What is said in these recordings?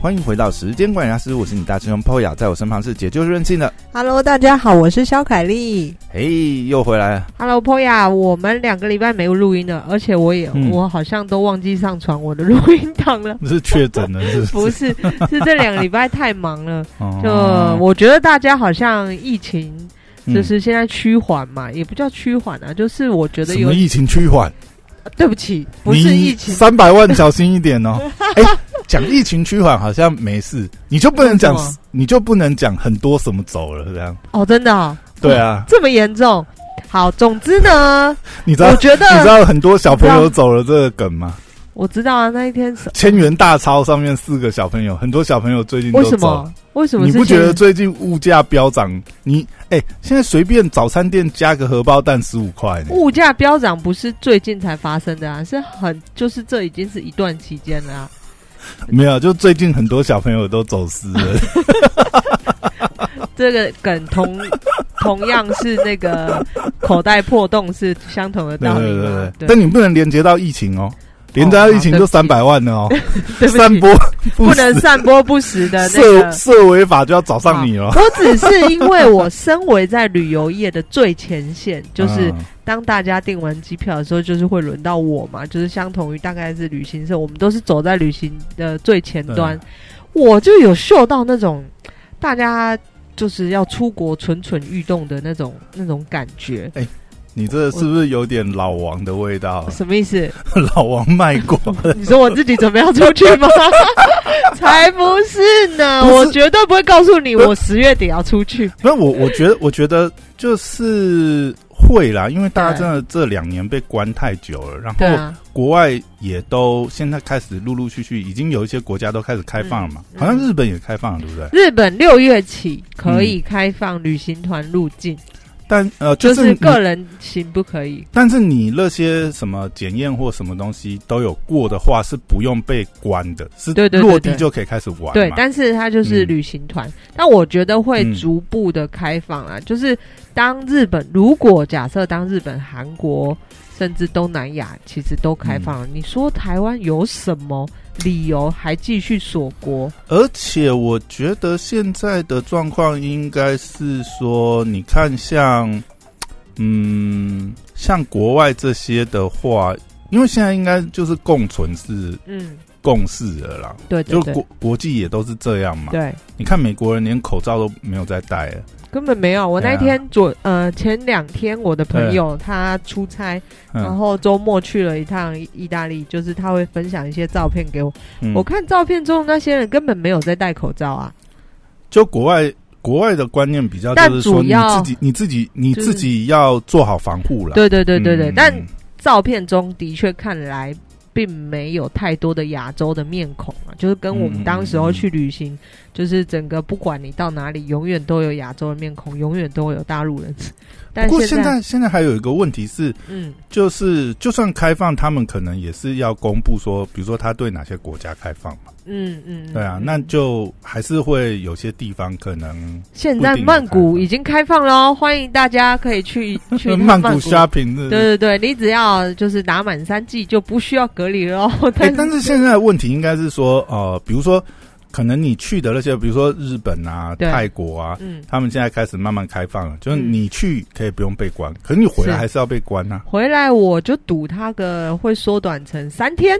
欢迎回到时间管家师，我是你大师兄 Poya，在我身旁是解救任性的。Hello，大家好，我是肖凯丽。嘿，又回来了。Hello，Poya，我们两个礼拜没有录音了，而且我也、嗯我好像都忘记上传我的录音档了。不 是确诊了，是不是，是这两个礼拜太忙了。哦就我觉得大家好像疫情嗯就是现在趋缓嘛，也不叫趋缓啊，就是我觉得有疫情趋缓？对不起，不是疫情，三百万小心一点哦。哎，讲疫情趋缓好像没事，你就不能讲你就不能讲很多什么走了这样。哦，真的、哦，对啊，这么严重。好，总之呢，你知道我觉得你知道很多小朋友走了这个梗吗？我知道啊，那一天千元大钞上面四个小朋友，很多小朋友最近都为什么？为什么是你不觉得最近物价飙涨？你哎、现在随便早餐店加个荷包蛋十五块。物价飙涨不是最近才发生的啊，是很就是这已经是一段期间了啊。没有，就最近很多小朋友都走失了。这个梗同 同样是那个口袋破洞是相同的道理对对吗？对，但你不能连接到疫情哦，连接到疫情就三百万了哦，散播不能散播不实的那涉个。涉违法就要找上你了。我只是因为我身为在旅游业的最前线，就是嗯当大家订完机票的时候，就是会轮到我嘛，就是相同于大概是旅行社，我们都是走在旅行的最前端，我就有嗅到那种大家就是要出国蠢蠢欲动的那种那种感觉。你这是不是有点老王的味道？什么意思？老王卖过，你说我自己准备要出去吗？才不是呢！不是我绝对不会告诉你，我十月底要出去。不是我，我觉得，我觉得就是会啦，因为大家真的这两年被关太久了，然后国外也都现在开始陆陆续续，已经有一些国家都开始开放了嘛，嗯好像日本也开放了，对不对？日本六月起可以开放旅行团入境，但呃，就是是个人行不可以。但是你那些什么检验或什么东西都有过的话，是不用被关的，是落地就可以开始玩嘛。对，但是它就是嗯旅行团，但我觉得会嗯逐步的开放啊。就是当日本如果假设当日本、韩国甚至东南亚其实都开放。了，嗯。你说台湾有什么理由还继续锁国？而且我觉得现在的状况应该是说，你看像，嗯，像国外这些的话，因为现在应该就是共存是嗯，共识了啦，对就国国际也都是这样嘛。对。你看美国人连口罩都没有在戴了，根本没有，我那天昨、呃前两天我的朋友他出差，然嗯，后周末去了一趟意意大利，就是他会分享一些照片给我。嗯。我看照片中那些人根本没有在戴口罩啊，就国外国外的观念比较但就是说你主要自己你自己你自己要做好防护了。对对对对对，嗯。但照片中的确看来并没有太多的亚洲的面孔啊，就是跟我们当时候去旅行，就是整个不管你到哪里，永远都有亚洲的面孔，永远都会有大陆人。但不过现现在现在还有一个问题是，嗯，就是就算开放，他们可能也是要公布说，比如说他对哪些国家开放嘛。嗯嗯，对啊，嗯那就还是会有些地方可能现在曼谷已经开放了哦，欢迎大家可以去 去曼谷曼谷。shopping 的。对对对，你只要就是打满三剂就不需要隔离了哦。哎、但但是现在的问题应该是说，呃，比如说，可能你去的那些，比如说日本啊、泰国啊，嗯，他们现在开始慢慢开放了，就是嗯。你去可以不用被关，可是你回来还是要被关啊。回来我就赌他个会缩短成三天，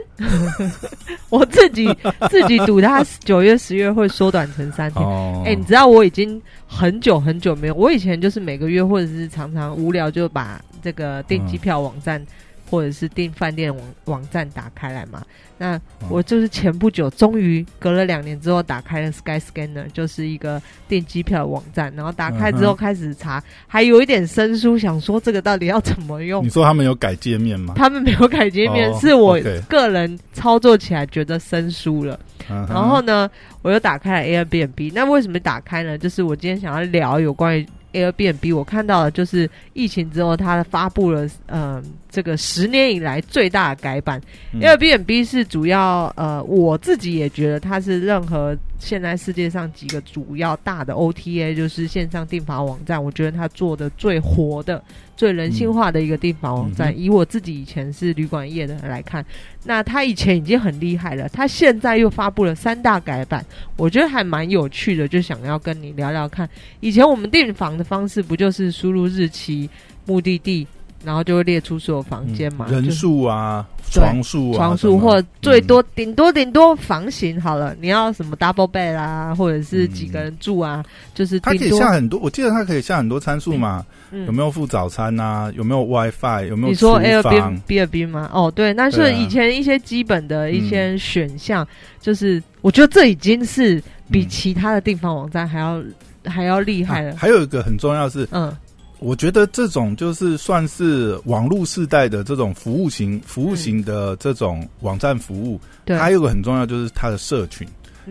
我自己自己赌他九月十月会缩短成三天。哦，哎、你知道我已经很久很久没有，我以前就是每个月或者是常常无聊就把这个订机票网站、或者是订饭店网网站打开来嘛。那我就是前不久终于隔了两年之后打开了 Sky Scanner，就是一个订机票的网站，然后打开之后开始查，还有一点生疏，想说这个到底要怎么用你。说他们有改界面吗？他们没有改界面，哦是我个人操作起来觉得生疏了。嗯然后呢，我又打开了 Airbnb。那为什么打开呢？就是我今天想要聊有关于 Airbnb，我看到的就是疫情之后，它发布了嗯、这个十年以来最大的改版。嗯 Airbnb 是主要呃，我自己也觉得它是任何现在世界上几个主要大的 OTA，就是线上订房网站，我觉得它做的最活的、最人性化的一个订房网站。以我自己以前是旅馆业的来看，那他以前已经很厉害了，他现在又发布了三大改版，我觉得还蛮有趣的，就想要跟你聊聊看。以前我们订房的方式不就是输入日期、目的地？然后就会列出所有房间嘛，人数啊，床数啊，床数或最多顶多顶多房型好了，你要什么 double bed 啦，或者是几个人住啊，就是它可以下很多，我记得它可以下很多参数嘛，有没有付早餐啊，有没有 WiFi，有没有你说 Airbnb 吗？哦，对，那是以前一些基本的一些选项，就是我觉得这已经是比其他的订房网站还要还要厉害了。还有一个很重要是，嗯。我觉得这种就是算是网络时代的这种服务型、服务型的这种网站服务，还有个很重要就是它的社群，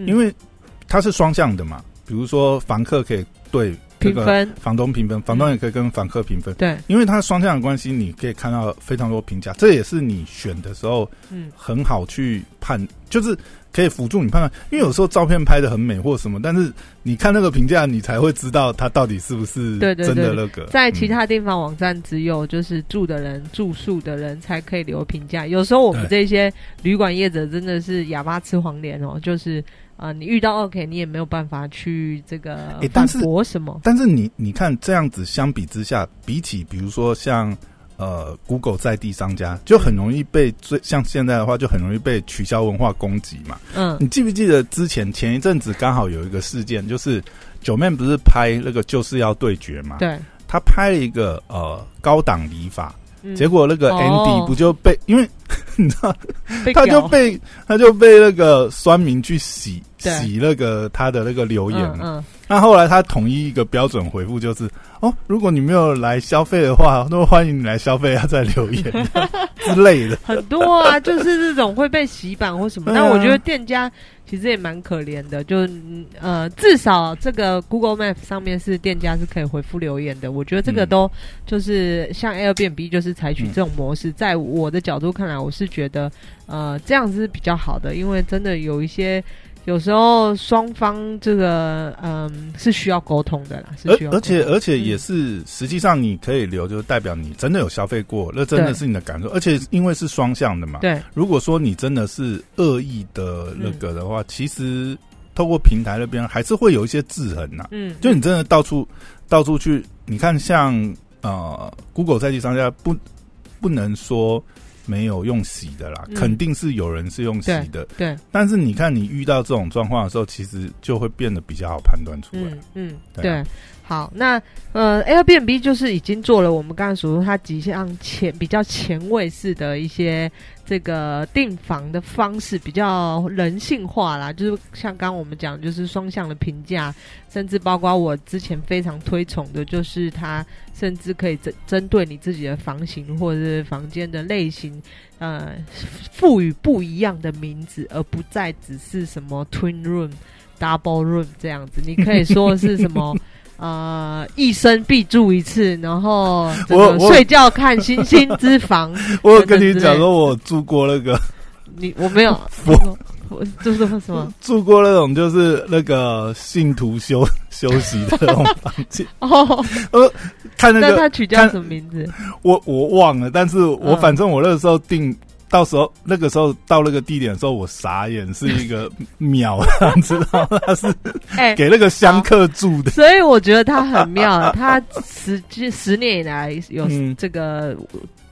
因为它是双向的嘛。比如说房客可以对评分，房东评分，房东也可以跟房客评分。对，因为它双向的关系，你可以看到非常多评价，这也是你选的时候，嗯，很好去判，就是。可以辅助你判断，因为有时候照片拍的很美或什么，但是你看那个评价，你才会知道它到底是不是真的那个。在其他地方网站，只有就是住的人、住宿的人才可以留评价。有时候我们这些旅馆业者真的是哑巴吃黄连哦，就是啊，你遇到 OK，你也没有办法去这个反驳什么。但是你你看这样子相比之下，比起比如说像。呃，Google 在地商家就很容易被最像现在的话，就很容易被取消文化攻击嘛。嗯，你记不记得之前前一阵子刚好有一个事件，就是九妹不是拍那个就是要对决嘛？对，他拍了一个呃高档理法，结果那个 Andy 不就被因为 你知道，他就被他就被那个酸民去洗洗那个他的那个留言。嗯，那后来他统一一个标准回复就是。哦，如果你没有来消费的话，那么欢迎你来消费，要再留言 之类的。很多啊，就是这种会被洗版或什么。但我觉得店家其实也蛮可怜的，就呃，至少这个 Google Map 上面是店家是可以回复留言的。我觉得这个都就是像 Airbnb 就是采取这种模式，在我的角度看来，我是觉得呃这样子是比较好的，因为真的有一些。有时候双方这个嗯是需要沟通的啦，而而且而且也是实际上你可以留，就代表你真的有消费过，那真的是你的感受。而且因为是双向的嘛，对。如果说你真的是恶意的那个的话，其实透过平台那边还是会有一些制衡呐。嗯，就你真的到处到处去，你看像呃 Google 在地商家不不能说。没有用洗的啦，肯定是有人是用洗的。对，但是你看，你遇到这种状况的时候，其实就会变得比较好判断出来。嗯，对。好，那呃，Airbnb 就是已经做了我们刚才所说它几项前比较前卫式的一些这个订房的方式，比较人性化啦。就是像刚我们讲，就是双向的评价，甚至包括我之前非常推崇的，就是它甚至可以针针对你自己的房型或者是房间的类型，呃，赋予不一样的名字，而不再只是什么 Twin Room、Double Room 这样子。你可以说是什么？呃，一生必住一次，然后 我睡觉看星星之房。我有跟你讲说，我住过那个，你我没有，我我就是什么住过那种就是那个信徒休休息的那种房间哦。呃，看那个他取叫什么名字？我我忘了，但是我反正我那个时候订。到时候那个时候到那个地点的时候，我傻眼，是一个 庙，知道他是给那个香客住的，所以我觉得他很妙。他十十年以来有这个。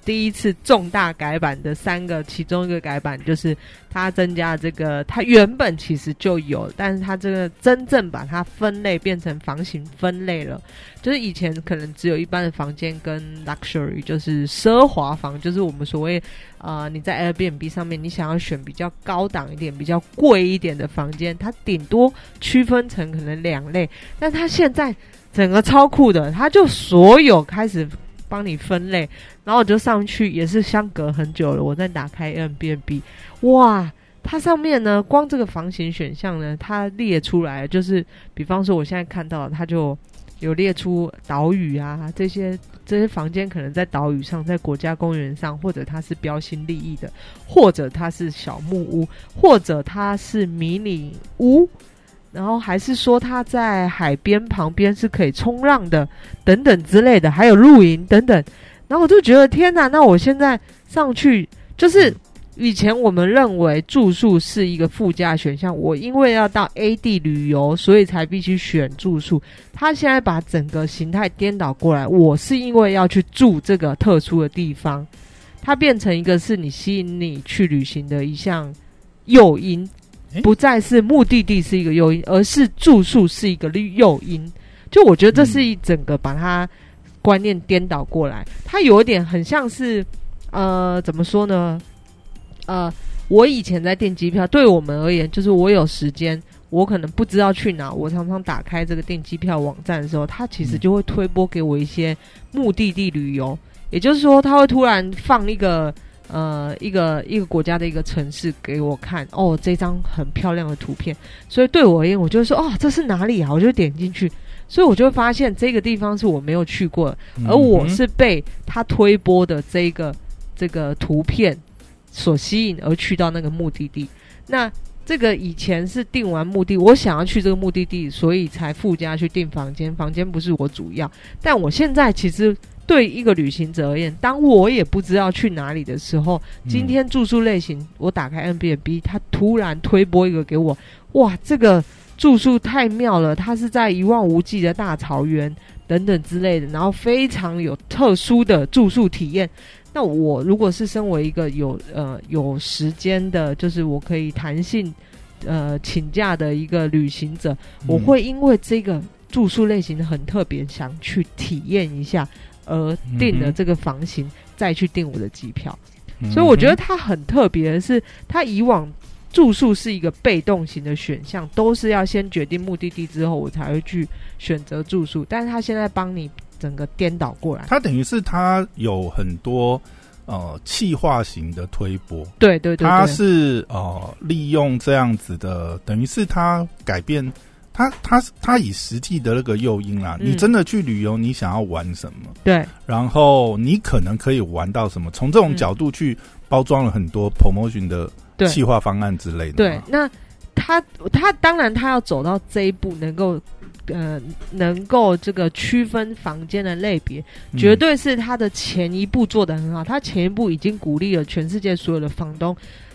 第一次重大改版的三个，其中一个改版就是它增加这个，它原本其实就有，但是它这个真正把它分类变成房型分类了，就是以前可能只有一般的房间跟 luxury，就是奢华房，就是我们所谓啊，你在 Airbnb 上面你想要选比较高档一点、比较贵一点的房间，它顶多区分成可能两类，但它现在整个超酷的，它就所有开始。帮你分类，然后我就上去，也是相隔很久了。我再打开 N B N B，哇，它上面呢，光这个房型选项呢，它列出来就是，比方说我现在看到，它就有列出岛屿啊，这些这些房间可能在岛屿上，在国家公园上，或者它是标新立异的，或者它是小木屋，或者它是迷你屋。然后还是说它在海边旁边是可以冲浪的，等等之类的，还有露营等等。然后我就觉得天哪，那我现在上去就是以前我们认为住宿是一个附加选项，我因为要到 A 地旅游，所以才必须选住宿。他现在把整个形态颠倒过来，我是因为要去住这个特殊的地方，它变成一个是你吸引你去旅行的一项诱因，不再是目的地是一个诱因，而是住宿是一个诱因。就我觉得这是一整个把它。观念颠倒过来，它有一点很像是，呃，怎么说呢？呃，我以前在订机票，对我们而言，就是我有时间，我可能不知道去哪，我常常打开这个订机票网站的时候，它其实就会推播给我一些目的地旅游，也就是说，它会突然放一个呃一个一个国家的一个城市给我看，哦，这张很漂亮的图片，所以对我而言，我就说，哦，这是哪里啊？我就点进去。所以我就会发现这个地方是我没有去过，而我是被他推播的这个这个图片所吸引而去到那个目的地。那这个以前是定完目的，我想要去这个目的地，所以才附加去订房间，房间不是我主要。但我现在其实对一个旅行者而言，当我也不知道去哪里的时候，今天住宿类型，我打开 N B N B，他突然推播一个给我，哇，这个。住宿太妙了，它是在一望无际的大草原等等之类的，然后非常有特殊的住宿体验。那我如果是身为一个有呃有时间的，就是我可以弹性呃请假的一个旅行者，我会因为这个住宿类型很特别，想去体验一下，而订了这个房型，再去订我的机票。所以我觉得它很特别的是，它以往。住宿是一个被动型的选项，都是要先决定目的地之后，我才会去选择住宿。但是他现在帮你整个颠倒过来，他等于是他有很多呃气化型的推波，对对对，他是呃利用这样子的，等于是他改变他他他以实际的那个诱因啦，你真的去旅游，你想要玩什么？对，然后你可能可以玩到什么？从这种角度去包装了很多 promotion 的。计划方案之类的。对，那他他当然他要走到这一步，能够呃能够这个区分房间的类别，绝对是他的前一步做的很好。他前一步已经鼓励了全世界所有的房东，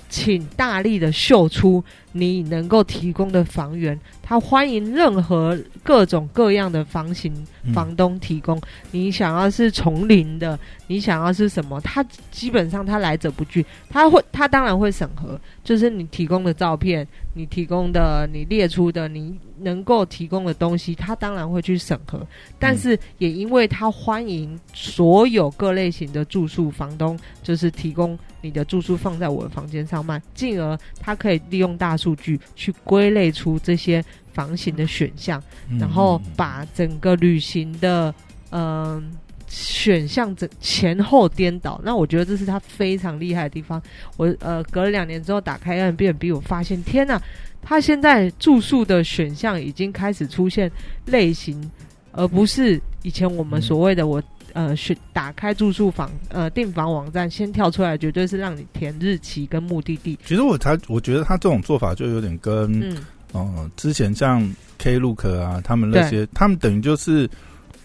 请大力的秀出你能够提供的房源。他欢迎任何各种各样的房型房东提供。你想要是丛林的，你想要是什么？他基本上他来者不拒，他会他当然会审核，就是你提供的照片，你提供的你列出的你能够提供的东西，他当然会去审核。但是也因为他欢迎所有各类型的住宿房东，就是提供你的住宿放在我的房间上卖，进而他可以利用大数据去归类出这些。房型的选项，然后把整个旅行的嗯选项整前后颠倒，那我觉得这是他非常厉害的地方。我呃隔了两年之后打开 N B N B，我发现天呐，他现在住宿的选项已经开始出现类型，而不是以前我们所谓的我呃选打开住宿房呃订房网站先跳出来，绝对是让你填日期跟目的地。其实我才我觉得他这种做法就有点跟。嗯，之前像 Klook 啊，他们那些，他们等于就是，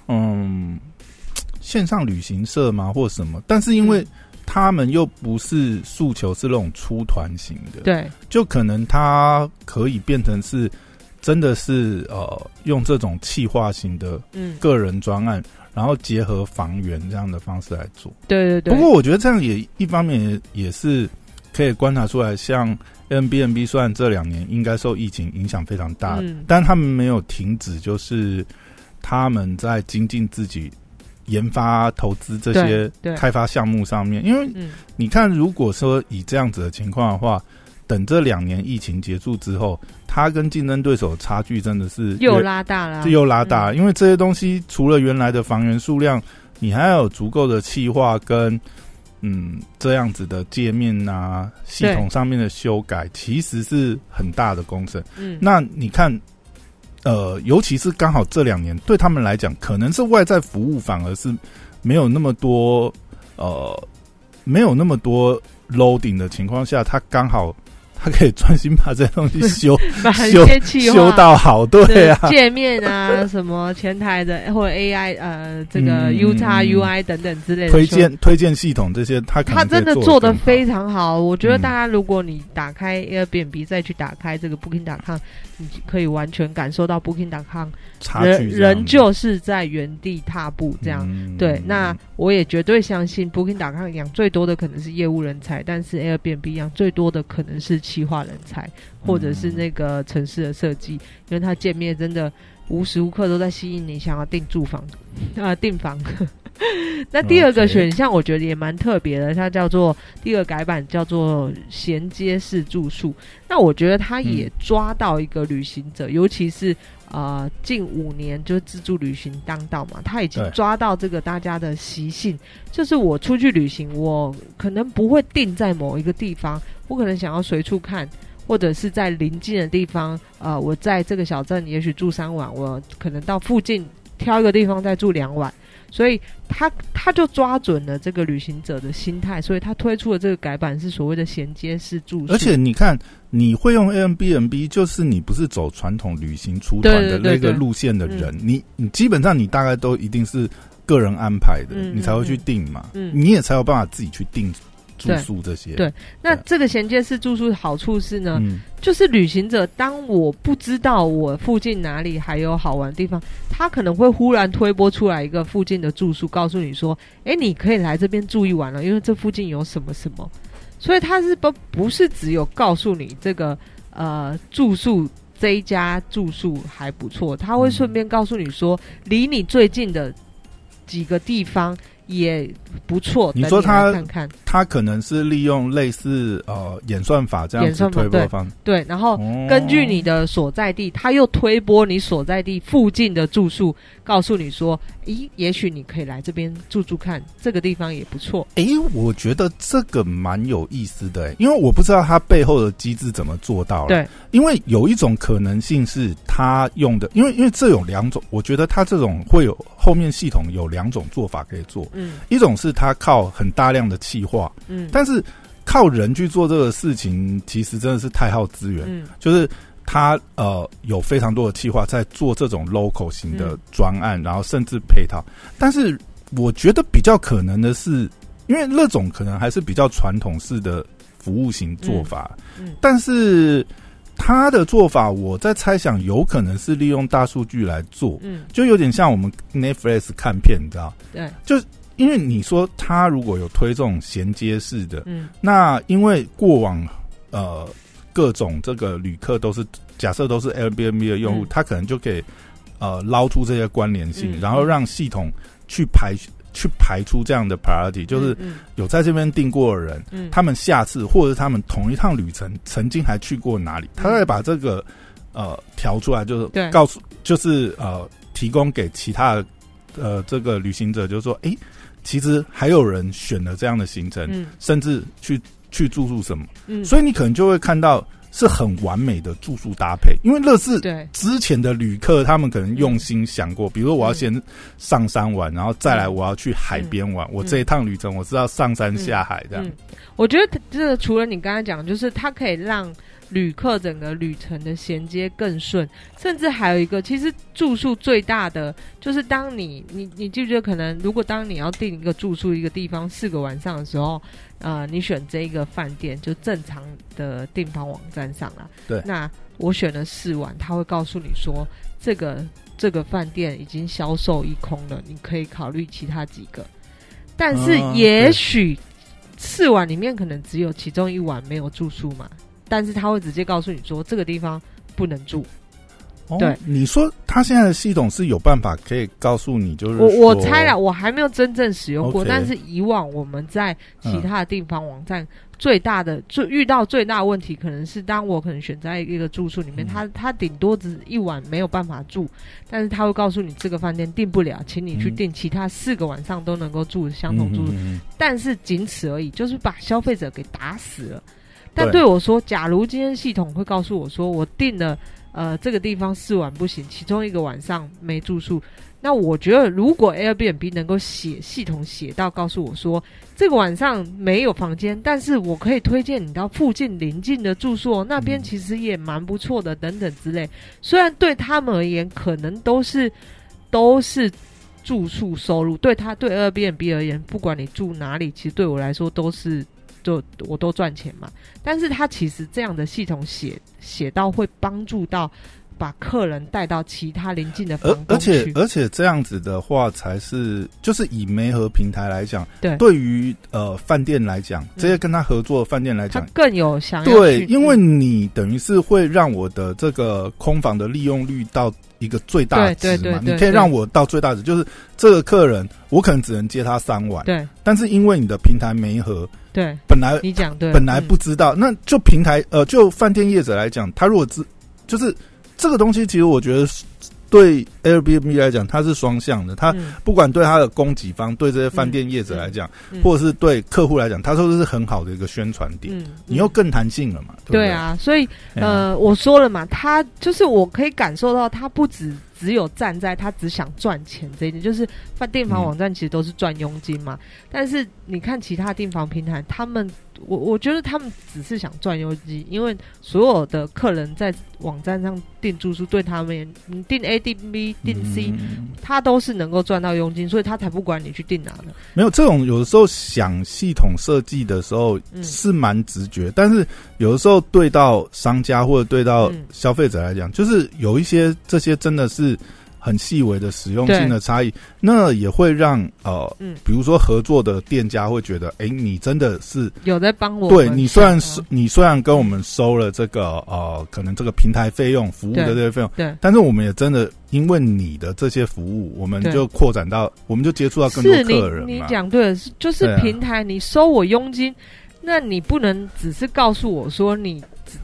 嗯，线上旅行社嘛，或什么，但是因为他们又不是诉求是那种出团型的，对，就可能他可以变成是，真的是呃，用这种企划型的个人专案，然后结合房源这样的方式来做，对对对。不过我觉得这样也一方面也也是可以观察出来，像。N B N B 虽然这两年应该受疫情影响非常大，但他们没有停止，就是他们在精进自己研发、投资这些开发项目上面。因为你看，如果说以这样子的情况的话，等这两年疫情结束之后，他跟竞争对手差距真的是又拉大了，又拉大。因为这些东西除了原来的房源数量，你还要有足够的气化跟。嗯，这样子的界面啊，系统上面的修改，其实是很大的工程。嗯，那你看，呃，尤其是刚好这两年，对他们来讲，可能是外在服务反而是没有那么多，呃，没有那么多 loading 的情况下，他刚好他可以专心把这些东西修 把一修修到好，对啊，界面啊，什么前台的或者 AI 呃，这个嗯 U 叉嗯 UI 等等之类的推荐推荐系统这些，他他真的做的非常好，我觉得嗯。大家如果你打开 Airbnb 再去打开这个 Booking.com，你可以完全感受到 Booking.com 差人仍旧是在原地踏步这样。嗯。对，那我也绝对相信 Booking.com 养最多的可能是业务人才，但是 Airbnb 养最多的可能是企划人才，或者是那个城市的设计，因为它见面真的无时无刻都在吸引你想要订住房啊、订房。那第二个选项我觉得也蛮特别的，它叫做第二个改版叫做衔接式住宿。那我觉得它也抓到一个旅行者，尤其是呃近五年就是自助旅行当道嘛，他已经抓到这个大家的习性，就是我出去旅行，我可能不会定在某一个地方，我可能想要随处看。或者是在临近的地方，呃，我在这个小镇也许住三晚，我可能到附近挑一个地方再住两晚，所以他他就抓准了这个旅行者的心态，所以他推出的这个改版是所谓的衔接式住宿，而且你看，你会用 Airbnb，就是你不是走传统旅行出团的那个路线的人，你你基本上你大概都一定是个人安排的，嗯你才会去定嘛，嗯。你也才有办法自己去定住宿这些。对那这个衔接式住宿的好处是呢，嗯，就是旅行者，当我不知道我附近哪里还有好玩的地方，他可能会忽然推播出来一个附近的住宿，告诉你说：“诶，你可以来这边住一晚了，因为这附近有什么什么。”所以他是不不是只有告诉你这个呃住宿这一家住宿还不错，他会顺便告诉你说，离你最近的几个地方也不错，你说他看看。他可能是利用类似呃演算法这样推播方，对，然后哦。根据你的所在地，他又推播你所在地附近的住宿，告诉你说，咦，也许你可以来这边住住看，这个地方也不错。诶，我觉得这个蛮有意思的、因为我不知道它背后的机制怎么做到了。对，因为有一种可能性是他用的，因为因为这有两种，我觉得他这种会有后面系统有两种做法可以做，嗯一种是他靠很大量的气化，嗯但是靠人去做这个事情，其实真的是太耗资源，嗯就是。他呃有非常多的计划在做这种 local 型的嗯。专案，然后甚至配套。但是我觉得比较可能的是，因为那种可能还是比较传统式的服务型做法，嗯。但是他的做法，我在猜想有可能是利用大数据来做，嗯，就有点像我们 Netflix 看片，你知道？对，就因为你说他如果有推这种衔接式的，嗯。那因为过往呃各种这个旅客都是假设都是 Airbnb 的用户，嗯。他可能就可以呃捞出这些关联性，嗯然后让系统去排去排出这样的 priority，就是嗯。有在这边订过的人，嗯。他们下次或者他们同一趟旅程曾经还去过哪里，他再把这个呃调出来，就是告诉，就是呃提供给其他的呃这个旅行者，就是说，诶，其实还有人选了这样的行程，嗯。甚至去去住宿什么，嗯，所以你可能就会看到是很完美的住宿搭配，因为乐视对。之前的旅客，他们可能用心想过，比如说我要先上山玩，然后再来我要去海边玩。我这一趟旅程我是要上山下海这样。嗯，我觉得这个除了你刚才讲，就是它可以让旅客整个旅程的衔接更顺，甚至还有一个，其实住宿最大的就是当你你你记不记得，可能如果当你要订一个住宿一个地方四个晚上的时候，呃，你选这一个饭店就正常的订房网站上啦，对。那我选了四晚，他会告诉你说这个这个饭店已经销售一空了，你可以考虑其他几个，但是嗯也许四晚里面可能只有其中一晚没有住宿嘛，但是他会直接告诉你说这个地方不能住。哦对，你说他现在的系统是有办法可以告诉你，就是我我猜了，我还没有真正使用过但是以往我们在其他的订房网站最大的最遇到最大的问题，可能是当我可能选在一个住宿里面，嗯。他他顶多只一晚没有办法住，但是他会告诉你这个饭店订不了，请你去嗯。订其他四个晚上都能够住相同住宿，但是仅此而已，就是把消费者给打死了。但对。对我说，假如今天系统会告诉我说，我订了呃这个地方四晚不行，其中一个晚上没住宿。那我觉得，如果 Airbnb 能够写系统写到告诉我说，这个晚上没有房间，但是我可以推荐你到附近邻近的住宿，那边其实也蛮不错的，等等之类。虽然对他们而言，可能都是都是住宿收入，对他对 Airbnb 而言，不管你住哪里，其实对我来说都是就我都赚钱嘛。但是他其实这样的系统写写到会帮助到。把客人带到其他邻近的而而且而且这样子的话，才是就是以媒合平台来讲，对，对于呃饭店来讲，这些跟他合作的饭店来讲，更有想对，因为你等于是会让我的这个空房的利用率到一个最大值嘛，你可以让我到最大值，就是这个客人我可能只能接他三晚，对，但是因为你的平台没合，对，本来你讲对，本来不知道，那就平台呃，就饭店业者来讲，他如果知就是。这个东西其实我觉得对 Airbnb 来讲，它是双向的。它不管对它的供给方、对这些饭店业者来讲，或者是对客户来讲，它都是很好的一个宣传点。你又更弹性了嘛？对啊，所以呃，我说了嘛，它就是我可以感受到，它不止只有站在他只想赚钱这一点，就是饭店房网站其实都是赚佣金嘛。但是你看其他订房平台，他们。我我觉得他们只是想赚佣金，因为所有的客人在网站上订住宿，对他们你订 A 订 B 订 C，他都是能够赚到佣金，所以他才不管你去订哪的。没有这种有的时候想系统设计的时候是蛮直觉，但是有的时候对到商家或者对到消费者来讲，就是有一些这些真的是。很细微的使用性的差异，那也会让呃，比如说合作的店家会觉得，哎，你真的是有在帮我。对你虽然是你虽然跟我们收了这个呃，可能这个平台费用、服务的这些费用，对，但是我们也真的因为你的这些服务，我们就扩展到，我们就接触到更多客人。你讲对了，就是平台你收我佣金，那你不能只是告诉我说你只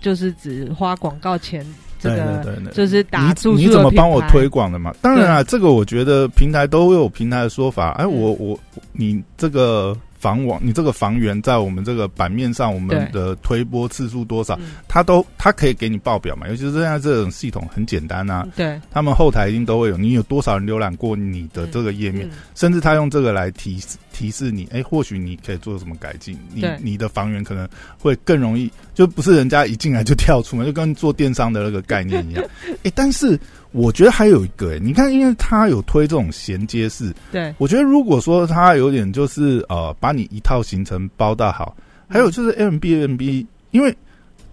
就是只花广告钱。对对对，就是打你你怎么帮我推广的嘛？当然啊，这个我觉得平台都有平台的说法。哎，我我你这个。房网，你这个房源在我们这个版面上，我们的推播次数多少，它都它可以给你报表嘛。尤其是现在这种系统很简单啊，对，他们后台一定都会有，你有多少人浏览过你的这个页面，甚至他用这个来提示提示你，哎，或许你可以做什么改进，你你的房源可能会更容易，就不是人家一进来就跳出嘛，就跟做电商的那个概念一样。哎，但是。我觉得还有一个诶，你看，因为他有推这种衔接式，对。我觉得如果说他有点就是呃，把你一套行程包到好，还有就是 M B M B，因为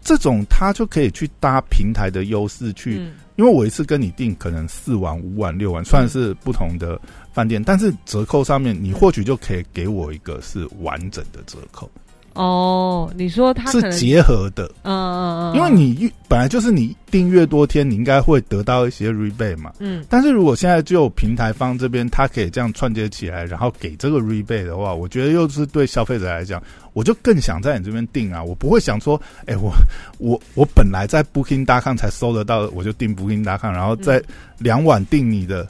这种他就可以去搭平台的优势去，因为我一次跟你订可能四晚、五晚、六晚，算是不同的饭店，但是折扣上面你或许就可以给我一个是完整的折扣。哦，你说它是结合的，嗯嗯嗯，因为你本来就是你订阅多天，你应该会得到一些 rebate 嘛，嗯，但是如果现在就平台方这边，它可以这样串接起来，然后给这个 rebate 的话，我觉得又是对消费者来讲，我就更想在你这边订啊，我不会想说，哎，我我我本来在 Booking.com 才搜得到，我就订 Booking.com，然后在两晚订你的。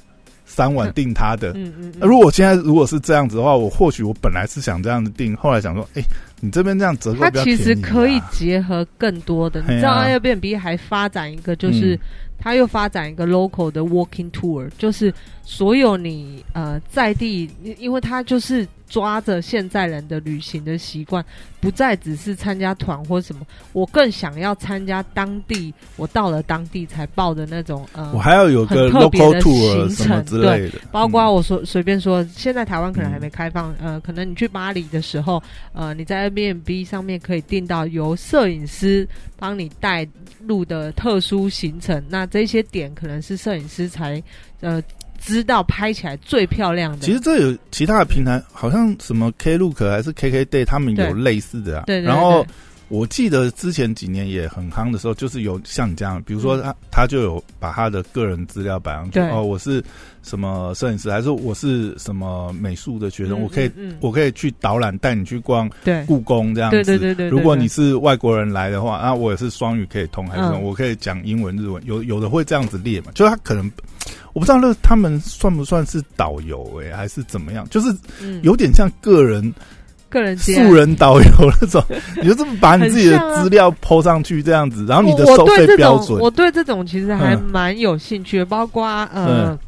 三晚定他的，嗯嗯，如果现在如果是这样子的话，我或许我本来是想这样子定，后来想说，哎，你这边这样折扣，它其实可以结合更多的。你知道 Airbnb 还发展一个，就是他又发展一个 local 的 walking tour，就是所有你呃在地，因为他就是。抓着现在人的旅行的习惯，不再只是参加团或什么，我更想要参加当地。我到了当地才报的那种呃，我还要有个特别的行程之类的。包括我说随便说，现在台湾可能还没开放，呃，可能你去巴黎的时候，呃，你在 Airbnb 上面可以订到由摄影师帮你带路的特殊行程。那这些点可能是摄影师才呃。知道拍起来最漂亮的。其实这有其他的平台，好像什么 Klook 还是 KKday，他们有类似的啊。对。然后我记得之前几年也很夯的时候，就是有像你这样，比如说他他就有把他的个人资料摆上去。哦，我是什么摄影师，还是我是什么美术的学生，我可以我可以去导览带你去逛故宫这样子。对对对对。如果你是外国人来的话，那我也是双语可以通，还是我可以讲英文、日文，有有的会这样子列嘛？就是他可能。我不知道那他们算不算是导游哎，还是怎么样？就是有点像个人个人接素人导游那种，你就这么把你自己的资料抛上去这样子，然后你的我收费我对这种，标准，我对这种其实还嗯蛮有兴趣的，包括呃嗯，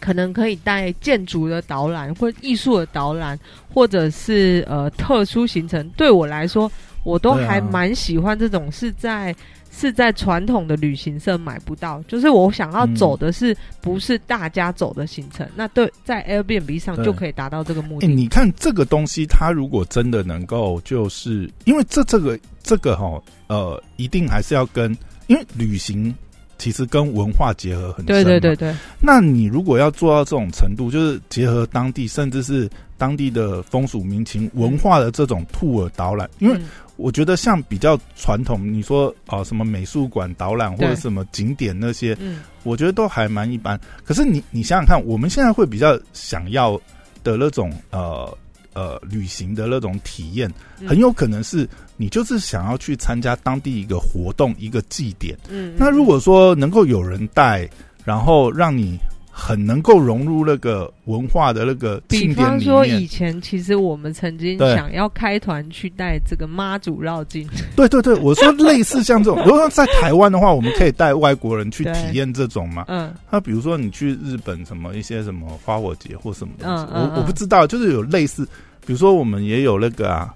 可能可以带建筑的导览，或艺术的导览，或者是呃特殊行程。对我来说，我都还蛮喜欢这种是在。是在传统的旅行社买不到，就是我想要嗯走的是不是大家走的行程，那对在 Airbnb 上就可以达到这个目哎、的。你看这个东西，它如果真的能够，就是因为这这个这个哈，呃，一定还是要跟，因为旅行其实跟文化结合很深对对对。对，那你如果要做到这种程度，就是结合当地甚至是当地的风俗民情、文化的这种 tour 导览，因为嗯。我觉得像比较传统，你说啊、什么美术馆导览或者什么景点那些，嗯。我觉得都还蛮一般。可是你你想想看，我们现在会比较想要的那种呃呃旅行的那种体验，嗯。很有可能是你就是想要去参加当地一个活动、一个祭典。嗯，那如果说能够有人带，然后让你很能够融入那个文化的那个比庆典里方说，以，前其实我们曾经想要开团去带这个妈祖绕境，对对对，我说类似像这种，如果说在台湾的话，我们可以带外国人去体验这种嘛。嗯。那比如说你去日本什么一些什么花火节或什么东西，嗯嗯我我不知道，就是有类似，比如说我们也有那个啊，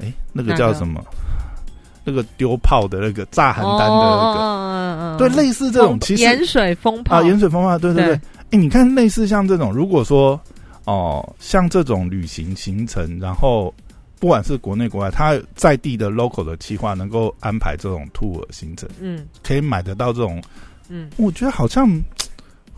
哎，那个叫什么？那个丢炮的那个炸邯郸的那个，哦对，类似这种其实盐水风炮，啊，盐水风炮，对对对。对。哎，你看类似像这种，如果说哦，像这种旅行行程，然后不管是国内国外，他在地的 local 的企划能够安排这种 tour 行程，嗯。可以买得到这种，嗯，我觉得好像嘖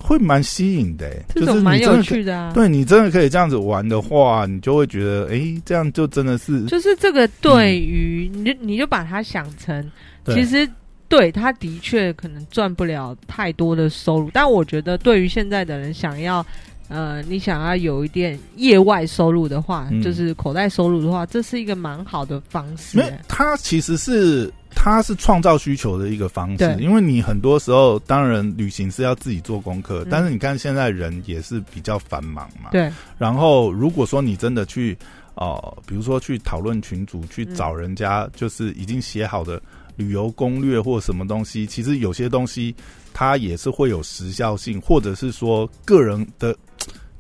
会蛮吸引的、诶这就是种蛮有趣的啊。对你真的可以这样子玩的话，你就会觉得，哎、这样就真的是，就是这个对于你就你就把它想成，其实对他的确可能赚不了太多的收入，但我觉得对于现在的人想要。呃，你想要有一点业外收入的话，嗯就是口袋收入的话，这是一个蛮好的方式、它其实是它是创造需求的一个方式，因为你很多时候当然旅行是要自己做功课，嗯。但是你看现在人也是比较繁忙嘛，对，然后如果说你真的去哦、比如说去讨论群组，去嗯。找人家就是已经写好的旅游攻略或什么东西，其实有些东西它也是会有时效性，或者是说个人的。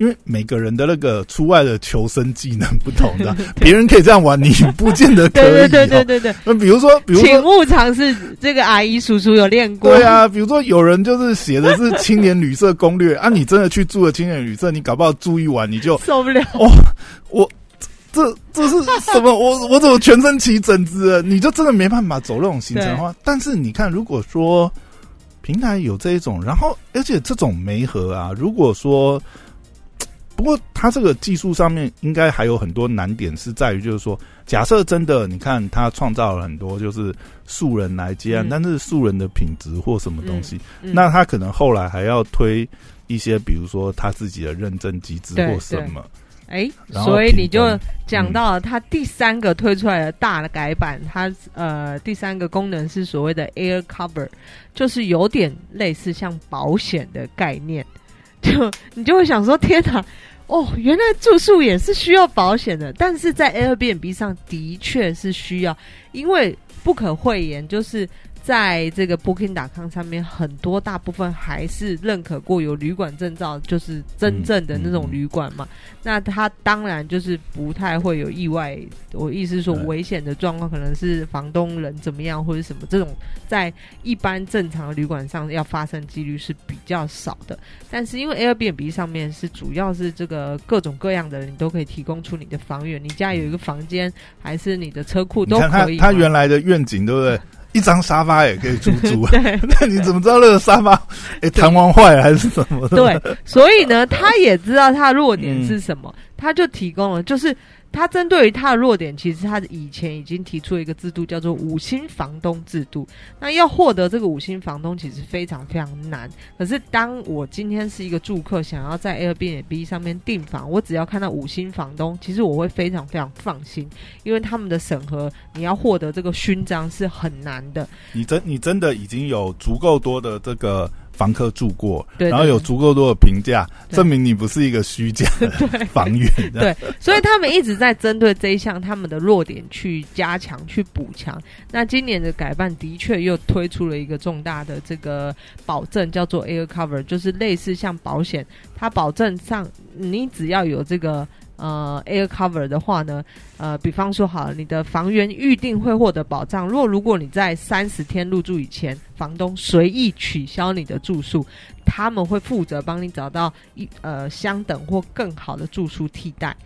因为每个人的那个出外的求生技能不同的，别人可以这样玩，你不见得可以、对哦。对对对对对，那比如说，比如请，勿尝试这个阿姨叔叔有练过。对啊，比如说有人就是写的是青年旅社攻略 啊，你真的去住了青年旅社，你搞不好住一晚你就受不了。我这这是什么？我我怎么全身起疹子了？你就真的没办法走那种行程的话。但是你看，如果说平台有这一种，然后而且这种媒合啊，如果说。不过，它这个技术上面应该还有很多难点，是在于就是说，假设真的你看它创造了很多就是素人来接案，嗯但是素人的品质或什么东西，嗯那他可能后来还要推一些，比如说他自己的认证机制或什么。哎，所以你就讲到了它第三个推出来的大的改版，它呃第三个功能是所谓的 Air Cover，就是有点类似像保险的概念，就你就会想说天哪！哦，原来住宿也是需要保险的，但是在 Airbnb 上的确是需要，因为不可讳言，就是在这个 Booking.com 上面，很多大部分还是认可过有旅馆证照，就是真正的那种旅馆嘛。那它当然就是不太会有意外。我意思是说，危险的状况可能是房东人怎么样，或者什么这种，在一般正常的旅馆上要发生几率是比较少的。但是因为 Airbnb 上面是主要是这个各种各样的人，你都可以提供出你的房源，你家有一个房间，还是你的车库都你看他可以嘛。他原来的愿景，对不对？一张沙发也可以出租，对 那你怎么知道那个沙发 诶弹簧坏了还是什么的？对，所以呢，他也知道他的弱点是什嗯么，他就提供了，就是他针对于他的弱点，其实他以前已经提出了一个制度，叫做五星房东制度。那要获得这个五星房东，其实非常非常难。可是当我今天是一个住客，想要在 Airbnb 上面订房，我只要看到五星房东，其实我会非常非常放心，因为他们的审核，你要获得这个勋章是很难的。你真你真的已经有足够多的这个房客住过，对对然后有足够多的评价，对证明你不是一个虚假的房源。对，所以他们一直在针对这一项他们的弱点去加强、去补强。那今年的改办的确又推出了一个重大的这个保证，叫做 Air Cover，就是类似像保险，它保证上你只要有这个。呃，air cover 的话呢，呃，比方说好了，你的房源预定会获得保障。若如果你在三十天入住以前，房东随意取消你的住宿，他们会负责帮你找到一呃相等或更好的住宿替代。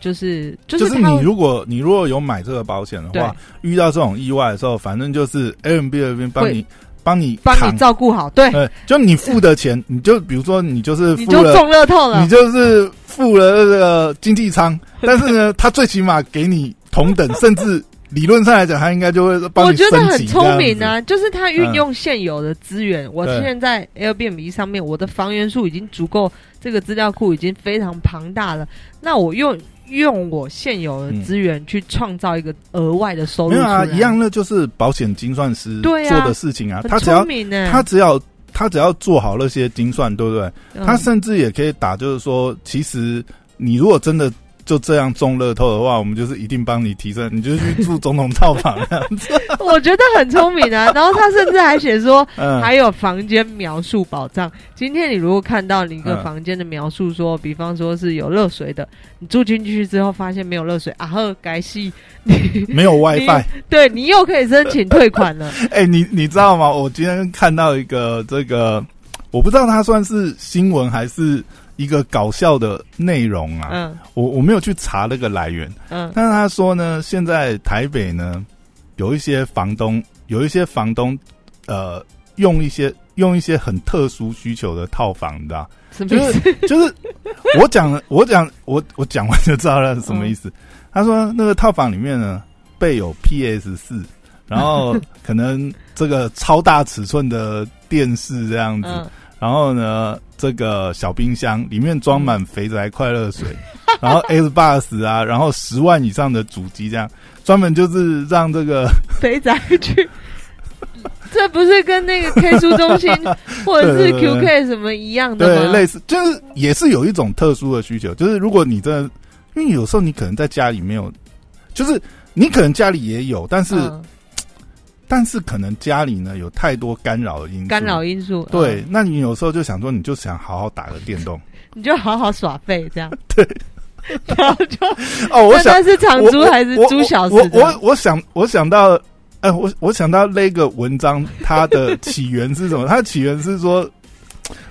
就是就就是是他你如果你如果有买这个保险的话，遇到这种意外的时候，反正就是 A M B 那边帮你帮你帮你照顾好，对，呃，就你付的钱，你就比如说你就是你就付了，中乐透了你。就是付了那个经济舱，但是呢，他最起码给你同等，甚至理论上来讲，他应该就会帮我你我觉得很聪明这样啊，就是他运用现有的资源。我对现在 Airbnb 上面，我的房源数已经足够，这个资料库已经非常庞大了。那我用用我现有的资源去创造一个额外的收。入嗯，没有啊，一样，那就是保险精算师做的事情啊，很他只要。他只要他只要做好那些精算，对不对？嗯他甚至也可以打，就是说，其实你如果真的就这样中乐透的话，我们就是一定帮你提升，你就去住总统套房这样子。我觉得很聪明啊。然后他甚至还写说，嗯，还有房间描述保障。今天你如果看到你一个嗯房间的描述说，比方说是有热水的，你住进去之后发现没有热水，啊呵，该系你 没有 WiFi。对你又可以申请退款了。哎、你你知道吗？我今天看到一个这个，我不知道它算是新闻还是一个搞笑的内容啊。嗯我我没有去查那个来源，嗯但是他说呢，现在台北呢有一些房东，有一些房东，呃，用一些用一些很特殊需求的套房，你知道？什么就意思？是就是我讲了，我讲我我讲完就知道了是什么意思。嗯他说那个套房里面呢备有 PS 四，然后可能这个超大尺寸的电视这样子，嗯，然后呢这个小冰箱里面装满肥宅快乐水，然后 X box 啊，然后十万以上的主机这样，专门就是让这个 肥宅去。这不是跟那个 K 书中心或者是 QK 什么一样的对？类似就是也是有一种特殊的需求，就是如果你真的，因为有时候你可能在家里没有，就是你可能家里也有，但是、嗯但是可能家里呢有太多干扰的因素，干扰因素。对嗯，那你有时候就想说，你就想好好打个电动你就好好耍废这样。对，然后就 哦。我想那他是长租还是租小时我？我我想我想到，呃，我我想到那个文章，它的起源是什么？它的起源是说，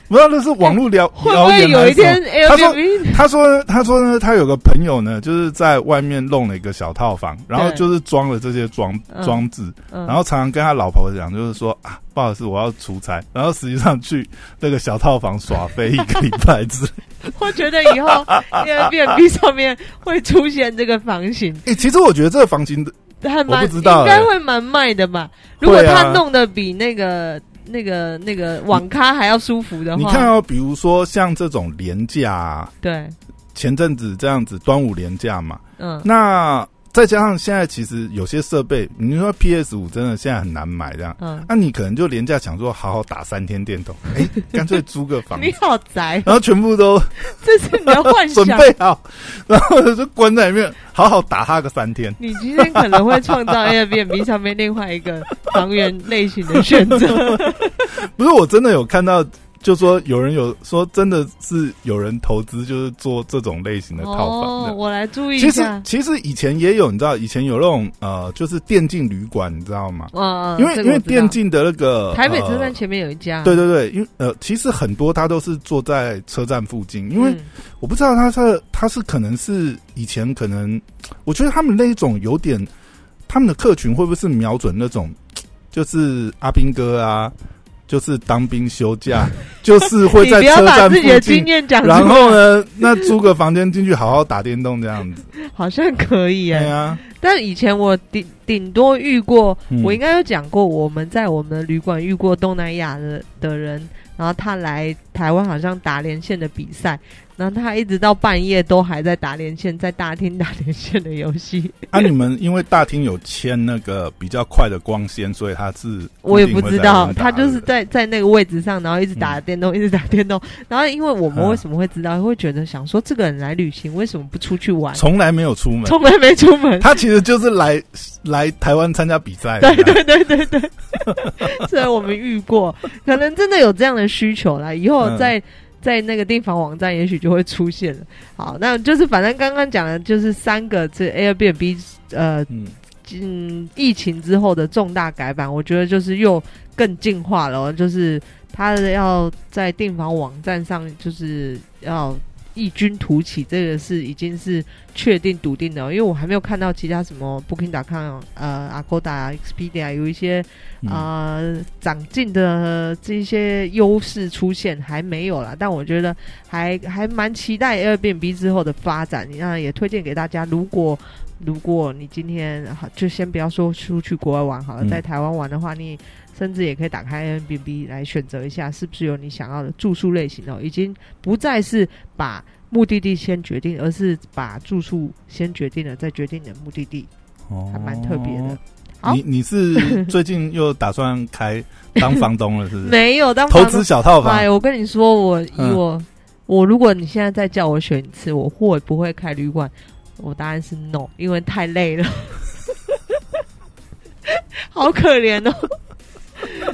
不知道那是网络聊 会不谣会有一天他说他说：“他说呢，他有个朋友呢，就是在外面弄了一个小套房，然后就是装了这些装嗯。装置，嗯。然后常常跟他老婆讲，就是说啊，不好意思，我要出差，然后实际上去那个小套房耍飞一个礼拜之类。我觉得以后 Airbnb 上面会出现这个房型，哎、其实我觉得这个房型还蛮我不知道应该欸。会蛮卖的吧？如果他弄的比那个那个那个网咖还要舒服的话，你看哦，比如说像这种廉价、啊，对，前阵子这样子端午廉价嘛，嗯，那再加上现在其实有些设备，你说 PS 五真的现在很难买这样。嗯，那、你可能就廉价想说好好打三天电动，哎、干脆租个房子你，好宅，然后全部都 这是你的幻 准。备好，然后就关在里面，好好打他个三天。你今天可能会创造 Airbnb 上面另外一个房源类型的选择。不是我真的有看到，就说有人有说真的是有人投资，就是做这种类型的套房。我来注意一下其实。其实以前也有，你知道，以前有那种呃，就是电竞旅馆，你知道吗？因为因为电竞的那个台北车站呃前面有一家，对对对，因为呃，其实很多它都是坐在车站附近，因为嗯我不知道它是它是可能是以前可能，我觉得他们那一种有点，他们的客群会不会是瞄准那种，就是阿兵哥啊，就是当兵休假，就是会在车站附近，然后呢，那租个房间进去好好打电动这样子，好像可以哎。对啊，但以前我顶顶多遇过，嗯。我应该有讲过，我们在我们的旅馆遇过东南亚的的人，然后他来台湾好像打连线的比赛，然后他一直到半夜都还在打连线，在大厅打连线的游戏。啊，你们因为大厅有牵那个比较快的光纤，所以他是我也不知道，他就是是在在那个位置上，然后一直打电动，一直打电动。然后因为我们嗯为什么会知道，会觉得想说这个人来旅行为什么不出去玩？从来没有出门，从来没出门。他其实就是来来台湾参加比赛。对对对对对，所以 我们遇过，可能真的有这样的需求啦。以后嗯在、那个订房网站，也许就会出现了。好，那就是反正刚刚讲的就是三个这 Airbnb 呃嗯嗯疫情之后的重大改版，我觉得就是又更进化了哦，就是它要在订房网站上就是要。异军突起，这个是已经是确定笃定的哦、因为我还没有看到其他什么 Booking.com、呃 Agoda、Expedia 有一些嗯。呃长进的这些优势出现还没有啦，但我觉得还还蛮期待 Airbnb 之后的发展。那也推荐给大家，如果如果你今天好就先不要说出去国外玩好了，嗯在台湾玩的话，你甚至也可以打开 Airbnb 来选择一下，是不是有你想要的住宿类型哦？已经不再是把目的地先决定，而是把住宿先决定了，再决定你的目的地，哦还蛮特别的。好你你是最近又打算开当房东了，是不是？没有当投资小套房哎，，我跟你说，我以嗯我、我，如果你现在再叫我选一次，我会不会开旅馆？我答案是 no，因为太累了，好可怜哦。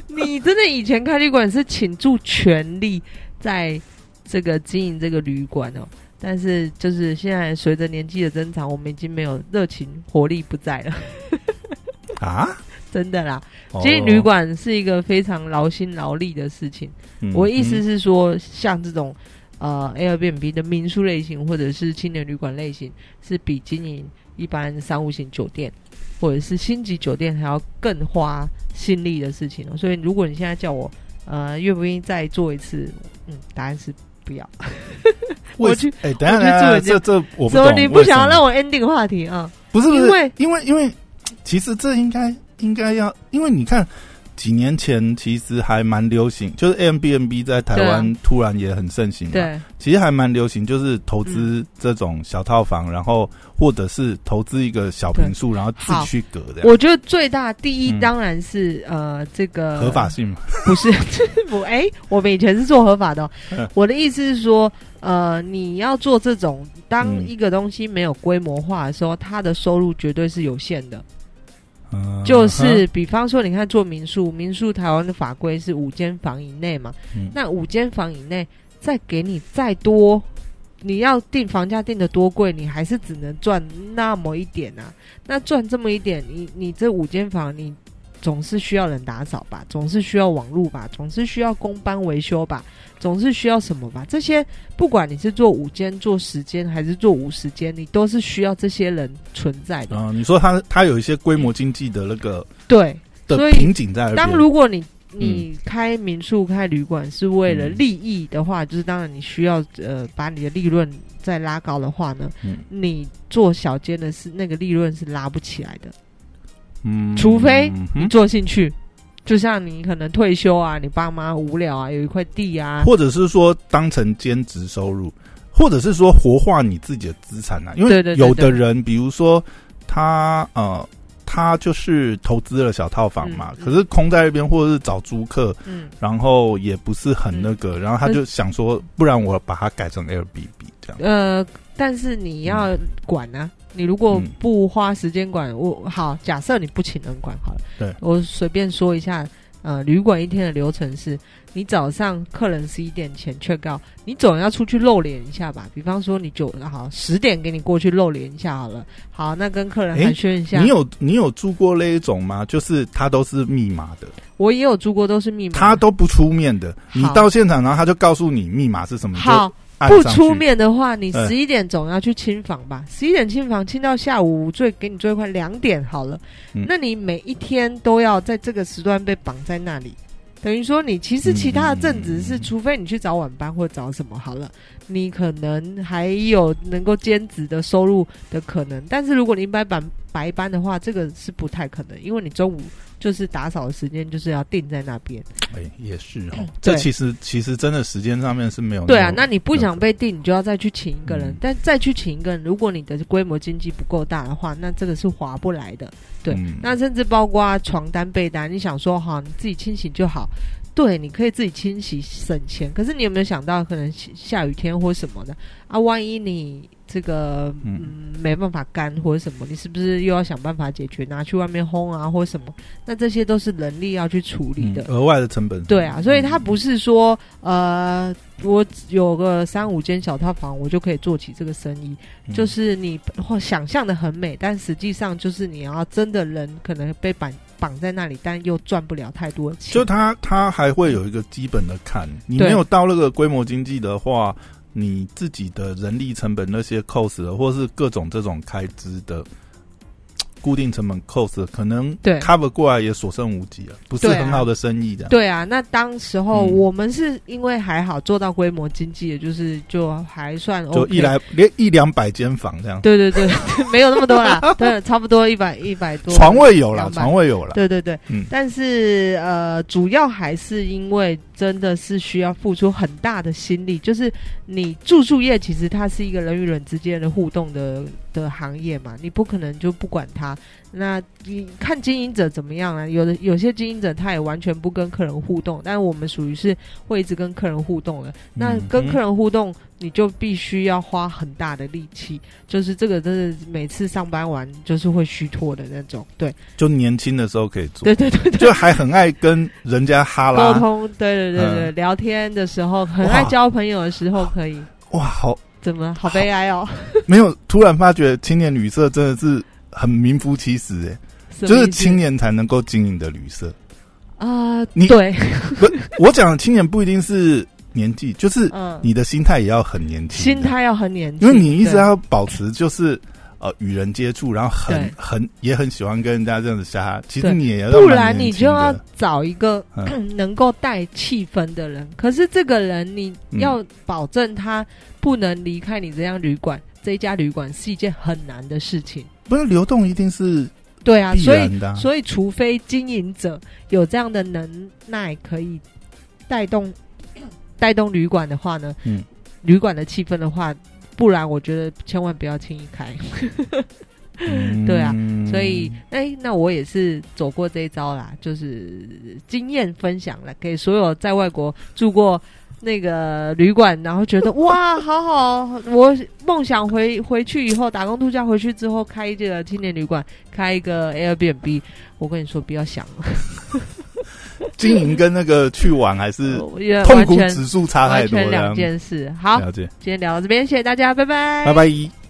你真的以前开旅馆是倾注全力在这个经营这个旅馆哦，但是就是现在随着年纪的增长，我们已经没有热情活力不在了，啊，真的啦。哦经营旅，馆是一个非常劳心劳力的事情。嗯我的意思嗯是说，像这种呃 Airbnb 的民宿类型，或者是青年旅馆类型，是比经营一般商务型酒店或者是星级酒店还要更花心力的事情哦。所以，如果你现在叫我呃愿不愿意再做一次，嗯，答案是不要。我去哎，等下等一下，这这我不什么？懂，你不想要让我 ending 话题啊？不是不是因为因为因为其实这应该应该要，因为你看几年前其实还蛮流行，就是 Airbnb 在台湾突然也很盛行嘛，对，其实还蛮流行，就是投资这种小套房，然后或者是投资一个小平数，然后自己去隔的，我觉得最大第一嗯。当然是、呃这个合法性嘛，不是，我哎、我们以前是做合法的我的意思是说，呃，你要做这种，当嗯。一个东西没有规模化的时候，它的收入绝对是有限的。嗯就是比方说，你看做民宿，民宿台湾的法规是五间房以内嘛，嗯那五间房以内再给你再多，你要定房价定的多贵，你还是只能赚那么一点啊。那赚这么一点，你你这五间房你。总是需要人打扫吧，总是需要网络吧，总是需要工班维修吧，总是需要什么吧？这些不管你是做午间、做时间还是做五十间，你都是需要这些人存在的。嗯，你说他他有一些规模经济的那个对，的瓶颈在，当如果你你开民宿、开旅馆是为了嗯。利益的话，就是当然你需要呃把你的利润再拉高的话呢，嗯。你做小间的是那个利润是拉不起来的，嗯。除非你嗯做兴趣。就像你可能退休啊，你爸妈无聊啊，有一块地啊，或者是说当成兼职收入，或者是说活化你自己的资产啊。因为有的人，比如说他呃，他就是投资了小套房嘛，可是空在那边，或者是找租客，嗯，然后也不是很那个，然后他就想说，不然我把它改成 Airbnb 这样。呃，但是你要管啊，你如果嗯不花时间管，我好，假设你不请人管好了，对我随便说一下，呃，旅馆一天的流程是，你早上客人十一点前 check out，你总要出去露脸一下吧？比方说你九好十点给你过去露脸一下好了，好，那跟客人诶寒暄一下。你有你有住过那一种吗？就是他都是密码的，我也有住过，都是密码。他都不出面的。你到现场，然后他就告诉你密码是什么，好，不出面的话，你嗯十一点总要去清房吧？十一点清房，清到下午最给你最快两点好了。嗯那你每一天都要在这个时段被绑在那里，等于说你其实其他的正职是，嗯除非你去找晚班或找什么好了，你可能还有能够兼职的收入的可能。但是如果你一般板白班的话，这个是不太可能，因为你中午就是打扫的时间就是要定在那边。哎，也是哦。这其实其实真的时间上面是没有。对啊，那你不想被定，你就要再去请一个人，嗯但再去请一个人，如果你的规模经济不够大的话，那这个是划不来的。对，嗯那甚至包括床单、被单，你想说哈，你自己清洗就好。对，你可以自己清洗省钱，可是你有没有想到，可能下下雨天或什么的啊？万一你这个嗯嗯没办法干或者什么，你是不是又要想办法解决，拿去外面烘啊或什么？那这些都是人力要去处理的。嗯额外的成本。对啊，所以它不是说呃，我有个三五间小套房，我就可以做起这个生意。嗯就是你或想象的很美，但实际上就是你要真的人可能被绑绑在那里，但又赚不了太多钱。就它它还会有一个基本的坎，你没有到那个规模经济的话，你自己的人力成本那些 cost 的，或是各种这种开支的固定成本 cost，可能对 cover 过来也所剩无几了，不是很好的生意的。对啊，那当时候嗯我们是因为还好做到规模经济，也就是就还算 OK。就一来连一两百间房这样，对对对，没有那么多啦，对，差不多一百一百多。床位有了，床位有了。对对对，嗯但是呃，主要还是因为真的是需要付出很大的心力，就是你住宿业其实它是一个人与人之间的互动的的行业嘛，你不可能就不管它。那你看经营者怎么样啊？有的有些经营者他也完全不跟客人互动，但是我们属于是会一直跟客人互动的。那嗯跟客人互动，你就必须要花很大的力气，就是这个真的每次上班完就是会虚脱的那种。对，就年轻的时候可以做，对对对对。就还很爱跟人家哈拉沟，通，对对对对，嗯聊天的时候很爱交朋友的时候可以，哇，好怎么好悲哀哦？没有突然发觉青年旅社真的是很名副其实哎。就是青年才能够经营的旅社。啊，你对，不，我讲的青年不一定是年纪，就是嗯，你的心态也要很年轻，心，态要很年轻，因为你一直要保持就是呃与人接触，然后很很也很喜欢跟人家这样子瞎。其实你也要不然你就要找一个嗯 能够带气氛的人。可是这个人你嗯要保证他不能离开你这样旅馆，这一家旅馆是一件很难的事情。不是流动一定是对啊，所以所以，除非经营者有这样的能耐，可以带动 带动旅馆的话呢，嗯，旅馆的气氛的话，不然我觉得千万不要轻易开。嗯 对啊所以，哎、那我也是走过这一招啦，就是经验分享了，给所有在外国住过那个旅馆，然后觉得 哇，好好，我梦想回回去以后打工度假回去之后开一个青年旅馆，开一个 Airbnb。我跟你说，不要想了，经营跟那个去玩还是 痛苦指数差太完全两多这样。件事。好，了解，今天聊到这边，谢谢大家，拜拜，拜拜。